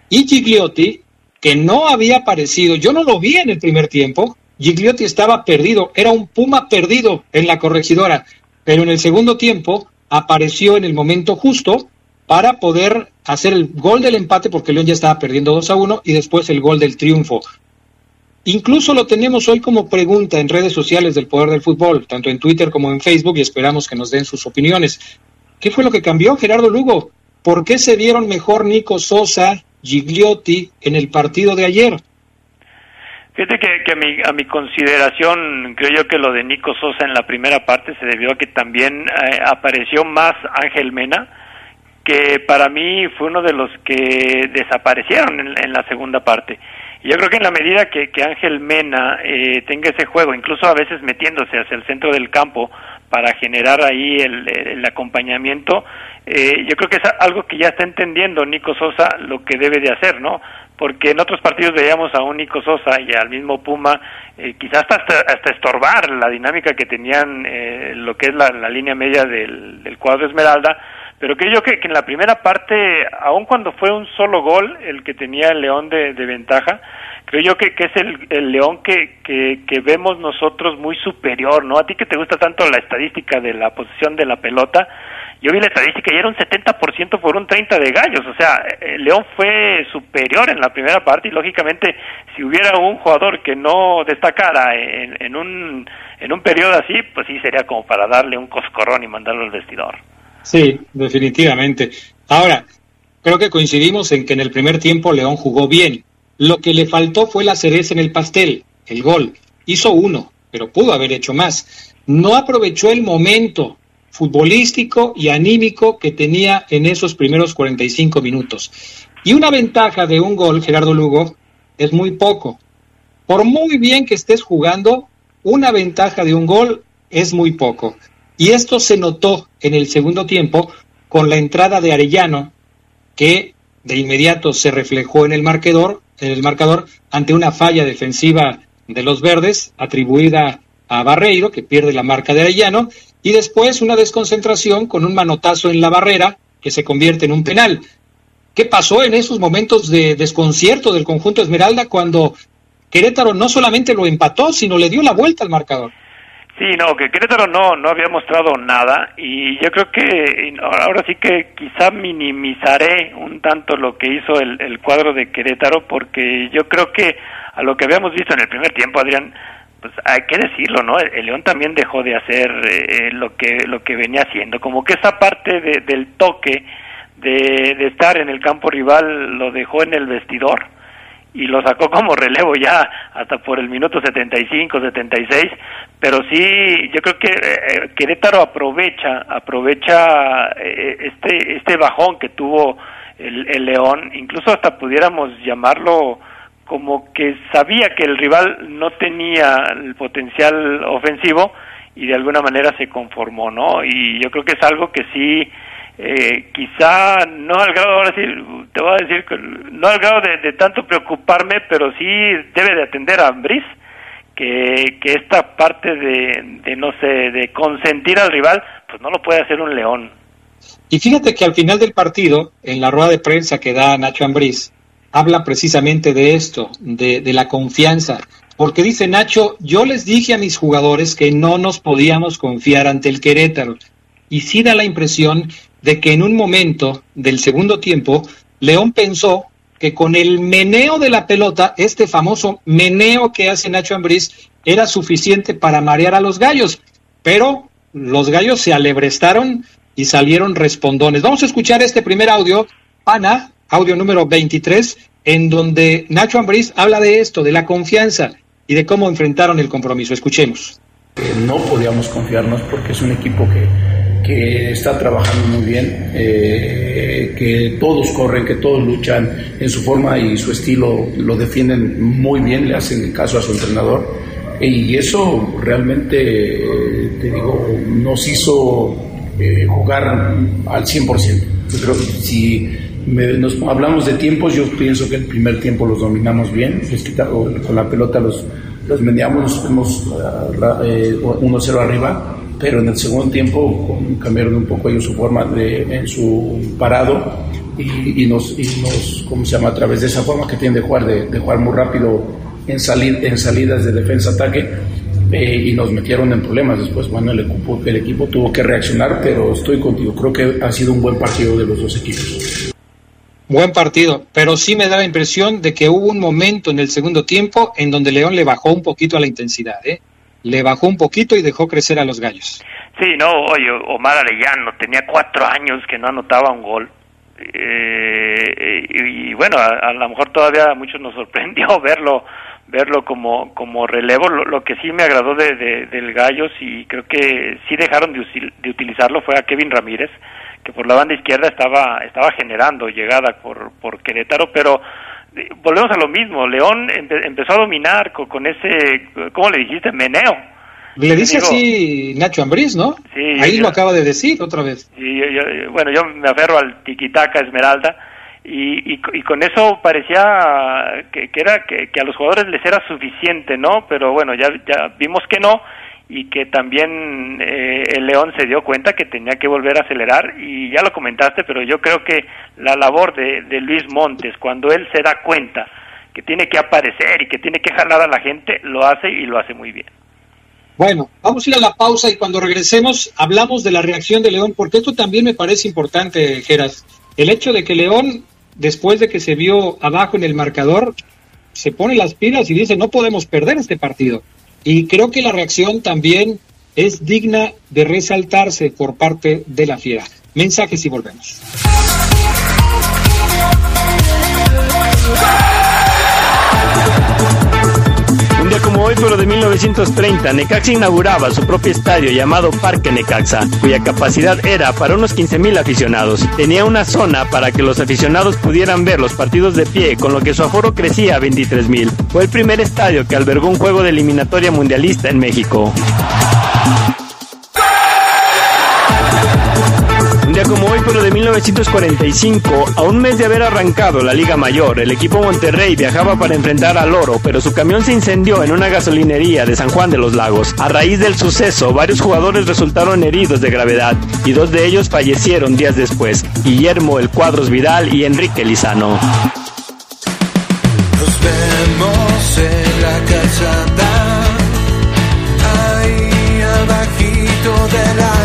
Y Gigliotti, que no había aparecido, yo no lo vi en el primer tiempo, Gigliotti estaba perdido, era un Puma perdido en la corregidora, pero en el segundo tiempo apareció en el momento justo para poder hacer el gol del empate porque León ya estaba perdiendo 2 a 1 y después el gol del triunfo. Incluso lo tenemos hoy como pregunta en redes sociales del Poder del Fútbol, tanto en Twitter como en Facebook, y esperamos que nos den sus opiniones. ¿Qué fue lo que cambió, Gerardo Lugo? ¿Por qué se vieron mejor Nico Sosa, Gigliotti en el partido de ayer?
Fíjate que, a, mi, a, mi, consideración, creo yo que lo de Nico Sosa en la primera parte se debió a que también eh, apareció más Ángel Mena, que para mí fue uno de los que desaparecieron en, la segunda parte. Yo creo que en la medida que, Ángel Mena eh, tenga ese juego, incluso a veces metiéndose hacia el centro del campo, para generar ahí el, acompañamiento. Eh, yo creo que es algo que ya está entendiendo Nico Sosa lo que debe de hacer, ¿no? Porque en otros partidos veíamos a un Nico Sosa y al mismo Puma eh, quizás hasta, hasta estorbar la dinámica que tenían eh, lo que es la, línea media del cuadro Esmeralda, pero creo yo que, que, en la primera parte, aun cuando fue un solo gol el que tenía el León de, de ventaja, creo yo que, que es el, el león que, que, que, vemos nosotros muy superior, ¿no? A ti que te gusta tanto la estadística de la posición de la pelota, yo vi la estadística y era un 70% por un 30 de gallos, o sea, el León fue superior en la primera parte y lógicamente si hubiera un jugador que no destacara en, en un en un periodo así, pues sí sería como para darle un coscorrón y mandarlo al vestidor.
Sí, definitivamente. Ahora, creo que coincidimos en que en el primer tiempo León jugó bien, lo que le faltó fue la cereza en el pastel, el gol. Hizo uno, pero pudo haber hecho más. No aprovechó el momento futbolístico y anímico que tenía en esos primeros 45 minutos. Y una ventaja de un gol, Gerardo Lugo, es muy poco. Por muy bien que estés jugando, una ventaja de un gol es muy poco. Y esto se notó en el segundo tiempo con la entrada de Arellano, que de inmediato se reflejó en el marcador, en el marcador ante una falla defensiva de los verdes atribuida a Barreiro, que pierde la marca de Arellano, y después una desconcentración con un manotazo en la barrera que se convierte en un penal. ¿Qué pasó en esos momentos de desconcierto del conjunto Esmeralda cuando Querétaro no solamente lo empató, sino le dio la vuelta al marcador?
Sí, no, que Querétaro no, no había mostrado nada y yo creo que ahora sí que quizá minimizaré un tanto lo que hizo el, el cuadro de Querétaro porque yo creo que a lo que habíamos visto en el primer tiempo, Adrián, pues hay que decirlo, ¿no? El, León también dejó de hacer eh, lo que lo que venía haciendo, como que esa parte de, del toque de, de estar en el campo rival lo dejó en el vestidor y lo sacó como relevo ya hasta por el minuto 75, 76, pero sí, yo creo que eh, Querétaro aprovecha, aprovecha eh, este, este bajón que tuvo el, el León, incluso hasta pudiéramos llamarlo como que sabía que el rival no tenía el potencial ofensivo y de alguna manera se conformó, ¿no? Y yo creo que es algo que sí, eh, quizá no al grado, ahora sí, te voy a decir, no al grado de, tanto preocuparme, pero sí debe de atender a Ambris, que, que esta parte de, de, no sé, de consentir al rival, pues no lo puede hacer un león.
Y fíjate que al final del partido, en la rueda de prensa que da Nacho Ambriz, habla precisamente de esto, de, de la confianza. Porque dice Nacho, yo les dije a mis jugadores que no nos podíamos confiar ante el Querétaro. Y sí da la impresión de que en un momento del segundo tiempo, León pensó que con el meneo de la pelota, este famoso meneo que hace Nacho Ambriz, era suficiente para marear a los gallos. Pero los gallos se alebrestaron y salieron respondones. Vamos a escuchar este primer audio. Ana, audio número 23, en donde Nacho Ambriz habla de esto, de la confianza y de cómo enfrentaron el compromiso. Escuchemos.
No podíamos confiarnos porque es un equipo que, que está trabajando muy bien, eh, que todos corren, que todos luchan en su forma y su estilo, lo defienden muy bien, le hacen caso a su entrenador. Y eso realmente, te digo, nos hizo eh, jugar al 100%. Yo si nos hablamos de tiempos, yo pienso que el primer tiempo los dominamos bien, con la pelota los, los mediamos, nos fuimos 1-0 eh, arriba, pero en el segundo tiempo cambiaron un poco ellos su forma de, en su parado y, nos, y nos, ¿cómo se llama? A través de esa forma que tienen de jugar, de, de jugar muy rápido en, salir, en salidas de defensa-ataque, eh, y nos metieron en problemas. Después, bueno, el equipo, el equipo tuvo que reaccionar, pero estoy contigo. Creo que ha sido un buen partido de los dos equipos.
Buen partido, pero sí me da la impresión de que hubo un momento en el segundo tiempo en donde León le bajó un poquito a la intensidad, ¿eh? Le bajó un poquito y dejó crecer a los gallos.
Sí, no, oye, Omar Arellano tenía cuatro años que no anotaba un gol. Eh, y, bueno, a, lo mejor todavía a muchos nos sorprendió [LAUGHS] verlo verlo como como relevo lo, que sí me agradó de, de, del Gallos y creo que sí dejaron de, de utilizarlo fue a Kevin Ramírez que por la banda izquierda estaba estaba generando llegada por por Querétaro, pero volvemos a lo mismo, León empezó a dominar con, ese, ¿cómo le dijiste? Meneo.
Le dice así Nacho Ambriz, ¿no? Sí, Ahí lo acaba de decir otra vez.
Sí, bueno, yo me aferro al tiquitaca Esmeralda y, y, con eso parecía que, que era que, que, a los jugadores les era suficiente, ¿no? Pero bueno, ya, ya vimos que no y que también eh, el León se dio cuenta que tenía que volver a acelerar y ya lo comentaste, pero yo creo que la labor de, de, Luis Montes, cuando él se da cuenta que tiene que aparecer y que tiene que jalar a la gente, lo hace y lo hace muy bien.
Bueno, vamos a ir a la pausa y cuando regresemos hablamos de la reacción de León, porque esto también me parece importante, Geras. El hecho de que León, después de que se vio abajo en el marcador, se pone las pilas y dice, no podemos perder este partido y creo que la reacción también es digna de resaltarse por parte de la fiera. Mensajes y volvemos.
Como hoy pero de 1930, Necaxa inauguraba su propio estadio llamado Parque Necaxa, cuya capacidad era para unos 15.000 aficionados. Tenía una zona para que los aficionados pudieran ver los partidos de pie, con lo que su aforo crecía a 23.000. Fue el primer estadio que albergó un juego de eliminatoria mundialista en México. Pero de 1945, a un mes de haber arrancado la Liga Mayor, el equipo Monterrey viajaba para enfrentar al Oro, pero su camión se incendió en una gasolinería de San Juan de los Lagos. A raíz del suceso, varios jugadores resultaron heridos de gravedad y dos de ellos fallecieron días después, Guillermo El Cuadros Vidal y Enrique Lizano.
Nos vemos en la calzada, ahí abajito del arco,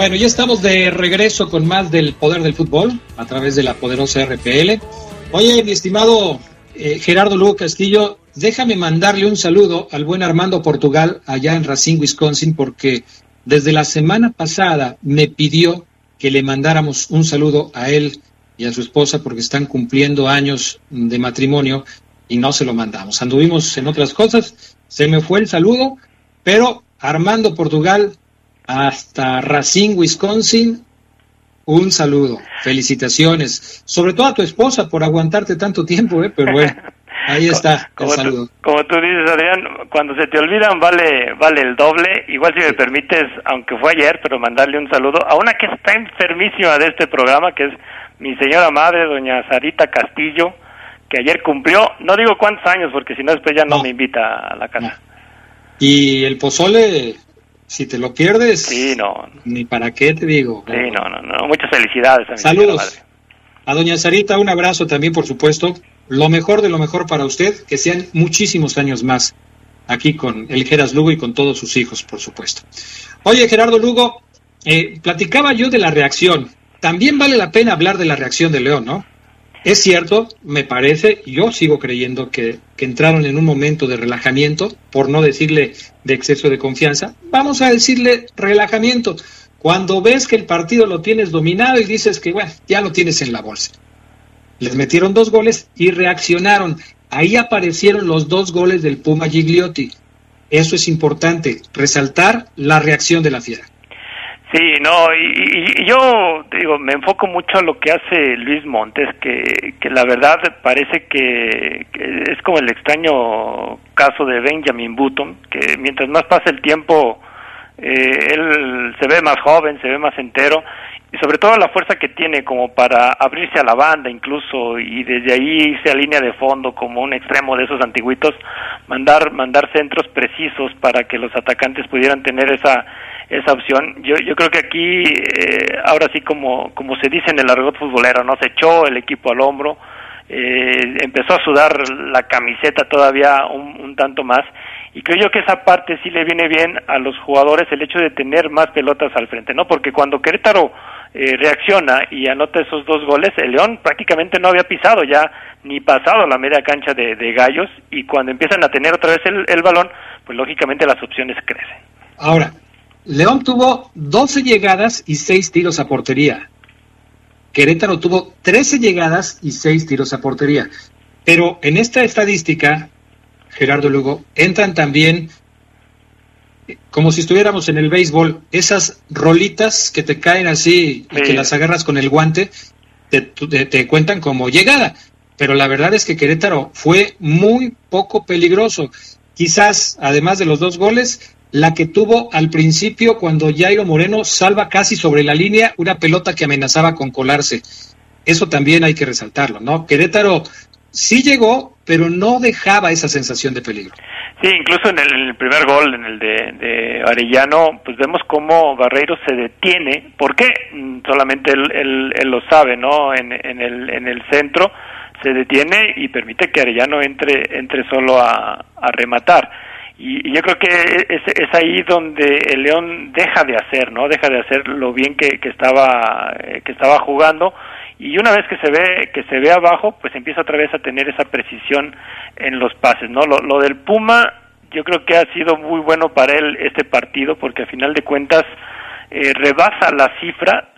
Bueno, ya estamos de regreso con más del poder del fútbol a través de la poderosa RPL. Oye, mi estimado eh, Gerardo Lugo Castillo, déjame mandarle un saludo al buen Armando Portugal allá en Racine, Wisconsin, porque desde la semana pasada me pidió que le mandáramos un saludo a él y a su esposa porque están cumpliendo años de matrimonio y no se lo mandamos. Anduvimos en otras cosas, se me fue el saludo, pero Armando Portugal hasta Racine, Wisconsin, un saludo, felicitaciones, sobre todo a tu esposa por aguantarte tanto tiempo, ¿eh? pero bueno, [LAUGHS] ahí está el
Como
saludo.
tú, como tú dices, Adrián, cuando se te olvidan vale vale el doble. Igual si me permites, aunque fue ayer, pero mandarle un saludo a una que está enfermísima de este programa, que es mi señora madre, doña Sarita Castillo, que ayer cumplió, no digo cuántos años, porque si no después ya no,
No.
me invita a la casa.
Y el pozole, si te lo pierdes,
Sí, no,
ni para qué te digo.
sí, no, no, no. Muchas felicidades a mi
Saludos.
madre.
A doña Sarita, un abrazo también, por supuesto. Lo mejor de lo mejor para usted, que sean muchísimos años más aquí con el Geras Lugo y con todos sus hijos, por supuesto. Oye, Gerardo Lugo, eh, platicaba yo de la reacción. También vale la pena hablar de la reacción de León, ¿no? Es cierto, me parece, yo sigo creyendo que, entraron en un momento de relajamiento, por no decirle de exceso de confianza. Vamos a decirle relajamiento. Cuando ves que el partido lo tienes dominado y dices que, bueno, ya lo tienes en la bolsa. Les metieron dos goles y reaccionaron. Ahí aparecieron los dos goles del Puma Gigliotti. Eso es importante, resaltar la reacción de la fiera.
Sí, no, y, y- yo digo, me enfoco mucho a lo que hace Luis Montes, que, que la verdad parece que, que es como el extraño caso de Benjamin Button, que mientras más pasa el tiempo, eh, él se ve más joven, se ve más entero, y sobre todo la fuerza que tiene como para abrirse a la banda incluso, y desde ahí irse a línea de fondo como un extremo de esos antiguitos, mandar, mandar centros precisos para que los atacantes pudieran tener esa esa opción. Yo, yo creo que aquí, eh, ahora sí como, como se dice en el argot futbolero, ¿no? Se echó el equipo al hombro, eh, empezó a sudar la camiseta todavía un, tanto más, y creo yo que esa parte sí le viene bien a los jugadores el hecho de tener más pelotas al frente, ¿no? Porque cuando Querétaro eh, reacciona y anota esos dos goles, el León prácticamente no había pisado ya ni pasado la media cancha de, de Gallos, y cuando empiezan a tener otra vez el, el balón, pues lógicamente las opciones crecen.
Ahora, León tuvo 12 llegadas y 6 tiros a portería. Querétaro tuvo 13 llegadas y 6 tiros a portería. Pero en esta estadística, Gerardo Lugo, entran también, eh, como si estuviéramos en el béisbol, esas rolitas que te caen así y que las agarras con el guante, te, te- te cuentan como llegada. Pero la verdad es que Querétaro fue muy poco peligroso. Quizás, además de los dos goles, la que tuvo al principio cuando Jairo Moreno salva casi sobre la línea una pelota que amenazaba con colarse. Eso también hay que resaltarlo, ¿no? Querétaro sí llegó, pero no dejaba esa sensación de peligro.
Sí, incluso en el, primer gol, en el de, de Arellano, pues vemos cómo Barreiro se detiene. ¿Por qué? Mm, Solamente él, él, él lo sabe, ¿no? En, en, el, en el centro se detiene y permite que Arellano entre, entre solo a, a rematar. Y, yo creo que es, es ahí donde el León deja de hacer, ¿no? Deja de hacer lo bien que, que estaba eh, que estaba jugando y una vez que se ve que se ve abajo, pues empieza otra vez a tener esa precisión en los pases, ¿no? Lo, lo del Puma yo creo que ha sido muy bueno para él este partido porque a final de cuentas eh, rebasa la cifra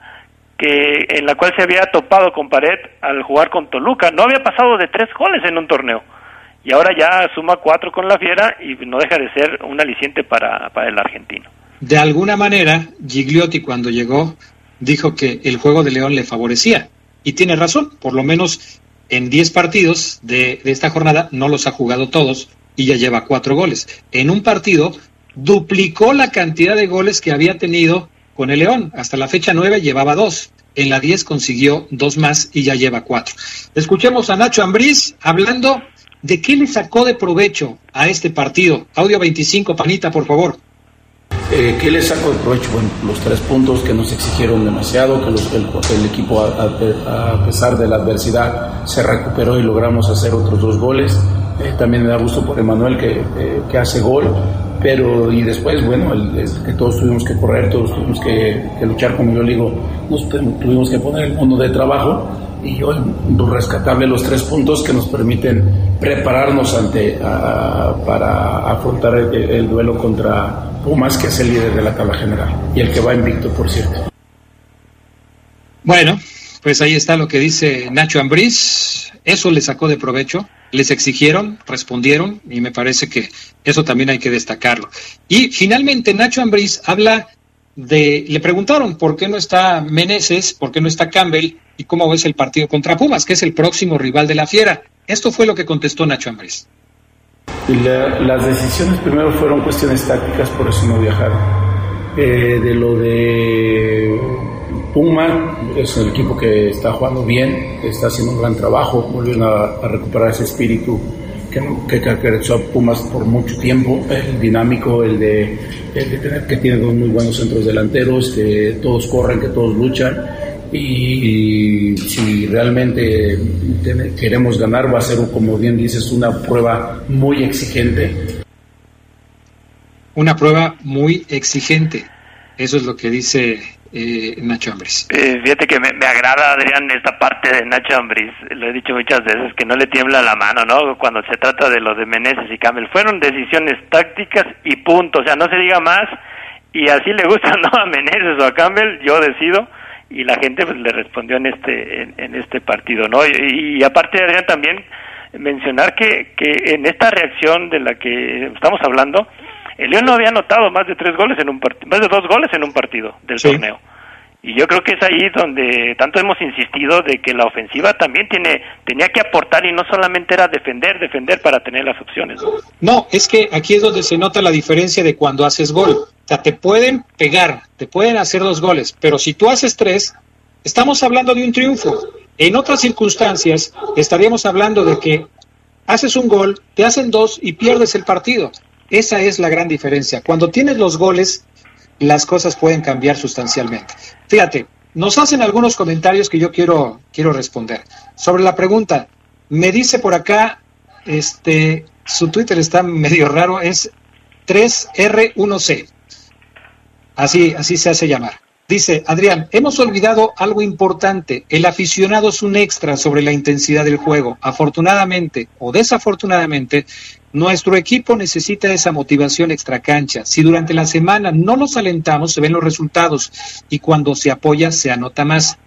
que en la cual se había topado con pared al jugar con Toluca. No había pasado de tres goles en un torneo y ahora ya suma cuatro con la Fiera y no deja de ser un aliciente para, para el argentino.
De alguna manera, Gigliotti cuando llegó dijo que el juego de León le favorecía y tiene razón, por lo menos en 10 partidos de, de esta jornada no los ha jugado todos y ya lleva cuatro goles. En un partido duplicó la cantidad de goles que había tenido con el León. Hasta la fecha 9 llevaba dos. En la 10 consiguió dos más y ya lleva cuatro. Escuchemos a Nacho Ambriz hablando de qué le sacó de provecho a este partido. Audio 25, Panita, por favor.
Eh, ¿Qué le saco de provecho? Bueno, los tres puntos que nos exigieron demasiado, que los, el, el, equipo a, a, a, pesar de la adversidad se recuperó y logramos hacer otros dos goles. Eh, también me da gusto por Emanuel que, eh, que, hace gol, pero y después, bueno, el, el, que todos tuvimos que correr, todos tuvimos que, que, luchar, como yo digo, nos tuvimos que poner el mundo de trabajo y hoy rescatable los tres puntos que nos permiten prepararnos ante para afrontar el, el duelo contra Pumas, que es el líder de la tabla general y el que va invicto, por cierto.
Bueno, pues ahí está lo que dice Nacho Ambriz. Eso le sacó de provecho. Les exigieron, respondieron y me parece que eso también hay que destacarlo. Y finalmente Nacho Ambriz habla de, le preguntaron por qué no está Meneses, por qué no está Campbell y cómo ves el partido contra Pumas, que es el próximo rival de la Fiera. Esto fue lo que contestó Nacho Ambriz.
La, las decisiones primero fueron cuestiones tácticas, por eso no viajaron. Eh, de lo de Puma, es el equipo que está jugando bien, está haciendo un gran trabajo, volvieron a, a recuperar ese espíritu que, que caracterizó a Pumas por mucho tiempo, el dinámico, el de, el de tener que tiene dos muy buenos centros delanteros, que todos corren, que todos luchan y, si realmente queremos ganar va a ser, como bien dices, una prueba muy exigente.
Una prueba muy exigente. Eso es lo que dice eh, Nacho Ambris.
Eh, fíjate que me, me, agrada, Adrián, esta parte de Nacho Ambris. Lo he dicho muchas veces, que no le tiembla la mano, ¿no? Cuando se trata de los de Meneses y Campbell. Fueron decisiones tácticas y punto. O sea, no se diga más. Y así le gusta, [LAUGHS] ¿no? A Meneses o a Campbell, yo decido y la gente pues le respondió en este en, en este partido no y, y, aparte Adrián también mencionar que que en esta reacción de la que estamos hablando el León no había anotado más de tres goles en un partido más de dos goles en un partido del sí. torneo. Y yo creo que es ahí donde tanto hemos insistido de que la ofensiva también tiene tenía que aportar y no solamente era defender defender para tener las opciones
no, no es que aquí es donde se nota la diferencia de cuando haces gol te pueden pegar, te pueden hacer dos goles, pero si tú haces tres, estamos hablando de un triunfo. En otras circunstancias, estaríamos hablando de que haces un gol, te hacen dos y pierdes el partido. Esa es la gran diferencia. Cuando tienes los goles, las cosas pueden cambiar sustancialmente. Fíjate, nos hacen algunos comentarios que yo quiero, quiero responder. Sobre la pregunta, me dice por acá, este, su Twitter está medio raro, es 3R1C. Así, así se hace llamar. Dice Adrián, hemos olvidado algo importante. El aficionado es un extra sobre la intensidad del juego. Afortunadamente o desafortunadamente, nuestro equipo necesita esa motivación extracancha. Si durante la semana no los alentamos, se ven los resultados y cuando se apoya, se anota más.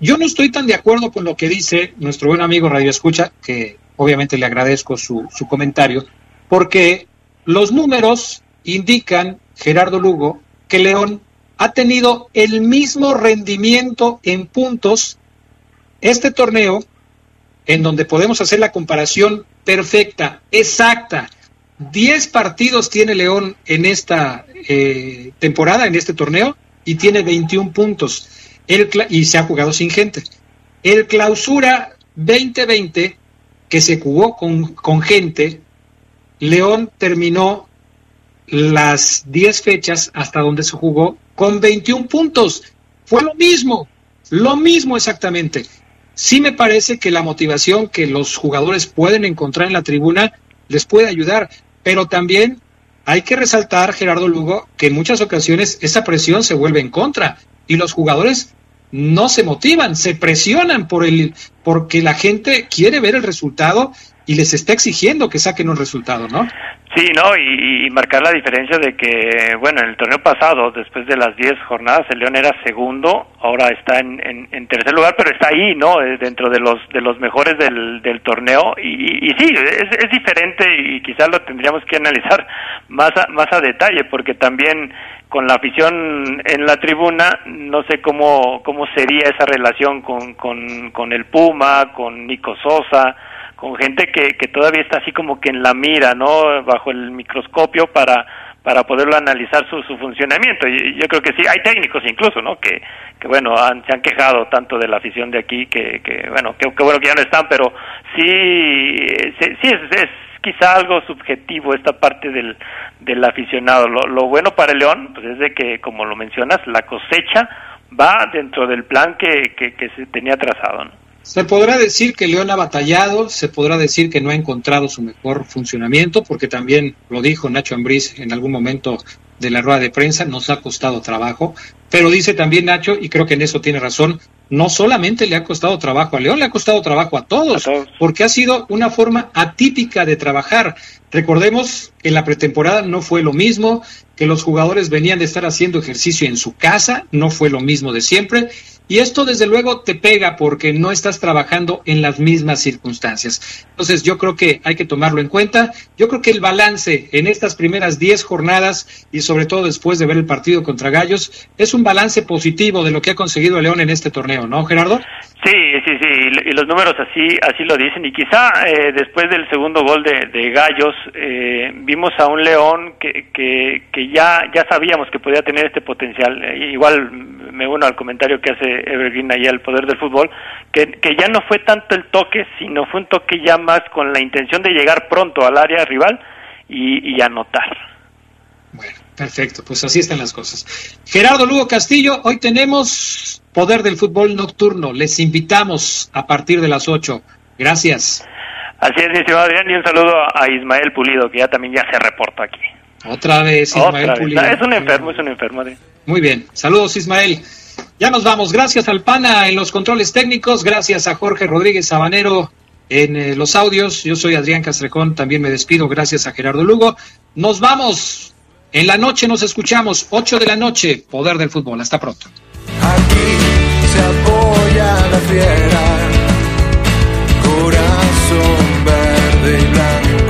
Yo no estoy tan de acuerdo con lo que dice nuestro buen amigo Radio Escucha, que obviamente le agradezco su, su comentario, porque los números indican, Gerardo Lugo, que León ha tenido el mismo rendimiento en puntos este torneo, en donde podemos hacer la comparación perfecta, exacta. Diez partidos tiene León en esta eh, temporada, en este torneo, y tiene 21 puntos. Y se ha jugado sin gente. El clausura 2020, que se jugó con, con gente, León terminó las 10 fechas hasta donde se jugó con 21 puntos. Fue lo mismo, lo mismo exactamente. Sí me parece que la motivación que los jugadores pueden encontrar en la tribuna les puede ayudar, pero también hay que resaltar, Gerardo Lugo, que en muchas ocasiones esa presión se vuelve en contra y los jugadores no se motivan, se presionan por el porque la gente quiere ver el resultado y les está exigiendo que saquen un resultado, ¿no?
Sí, ¿no? Y, marcar la diferencia de que, bueno, en el torneo pasado, después de las 10 jornadas, el León era segundo, ahora está en, en, tercer lugar, pero está ahí, ¿no? Eh, dentro de los de los mejores del, del torneo. Y, y, sí, es, es diferente y quizás lo tendríamos que analizar [LAUGHS] más a, más a detalle, porque también con la afición en la tribuna, no sé cómo, cómo sería esa relación con, con, con el Puma, con Nico Sosa, con gente que, que todavía está así como que en la mira, ¿no? Bajo el microscopio para para poderlo analizar su, su funcionamiento. Y yo creo que sí, hay técnicos incluso, ¿no? Que, que bueno, han, se han quejado tanto de la afición de aquí, que, que bueno, que, bueno que ya no están, pero sí, sí, es, es quizá algo subjetivo esta parte del, del aficionado. Lo, lo bueno para el León, pues es de que, como lo mencionas, la cosecha va dentro del plan que, que, que se tenía trazado, ¿no?
Se podrá decir que León ha batallado, se podrá decir que no ha encontrado su mejor funcionamiento, porque también lo dijo Nacho Ambriz en algún momento de la rueda de prensa, nos ha costado trabajo, pero dice también Nacho, y creo que en eso tiene razón, no solamente le ha costado trabajo a León, le ha costado trabajo a todos, a todos, porque ha sido una forma atípica de trabajar. Recordemos que en la pretemporada no fue lo mismo, que los jugadores venían de estar haciendo ejercicio en su casa, no fue lo mismo de siempre, y esto desde luego te pega porque no estás trabajando en las mismas circunstancias. Entonces yo creo que hay que tomarlo en cuenta. Yo creo que el balance en estas primeras 10 jornadas y sobre todo después de ver el partido contra Gallos es un balance positivo de lo que ha conseguido León en este torneo, ¿no, Gerardo?
Sí, sí, sí, y los números así así lo dicen. Y quizá eh, después del segundo gol de, Gallos eh, vimos a un León que, que, que, ya, ya sabíamos que podía tener este potencial. Eh, igual me uno al comentario que hace Evergreen ahí al poder del fútbol, que, que ya no fue tanto el toque, sino fue un toque ya más con la intención de llegar pronto al área rival y, y anotar.
Bueno, perfecto, pues así están las cosas. Gerardo Lugo Castillo, hoy tenemos Poder del Fútbol Nocturno. Les invitamos a partir de las 8. Gracias.
Así es, mi estimado Adrián, y un saludo a Ismael Pulido, que ya también ya se reporta aquí.
Otra vez, Ismael Pulido.
Es un enfermo, es un enfermo.
Muy bien, saludos Ismael. Ya nos vamos. Gracias al PANA en los controles técnicos. Gracias a Jorge Rodríguez Sabanero en eh, los audios. Yo soy Adrián Castrecón. También me despido. Gracias a Gerardo Lugo. Nos vamos. En la noche nos escuchamos. 8 de la noche. Poder del fútbol. Hasta pronto.
Aquí se apoya la fiera. Corazón verde blanco.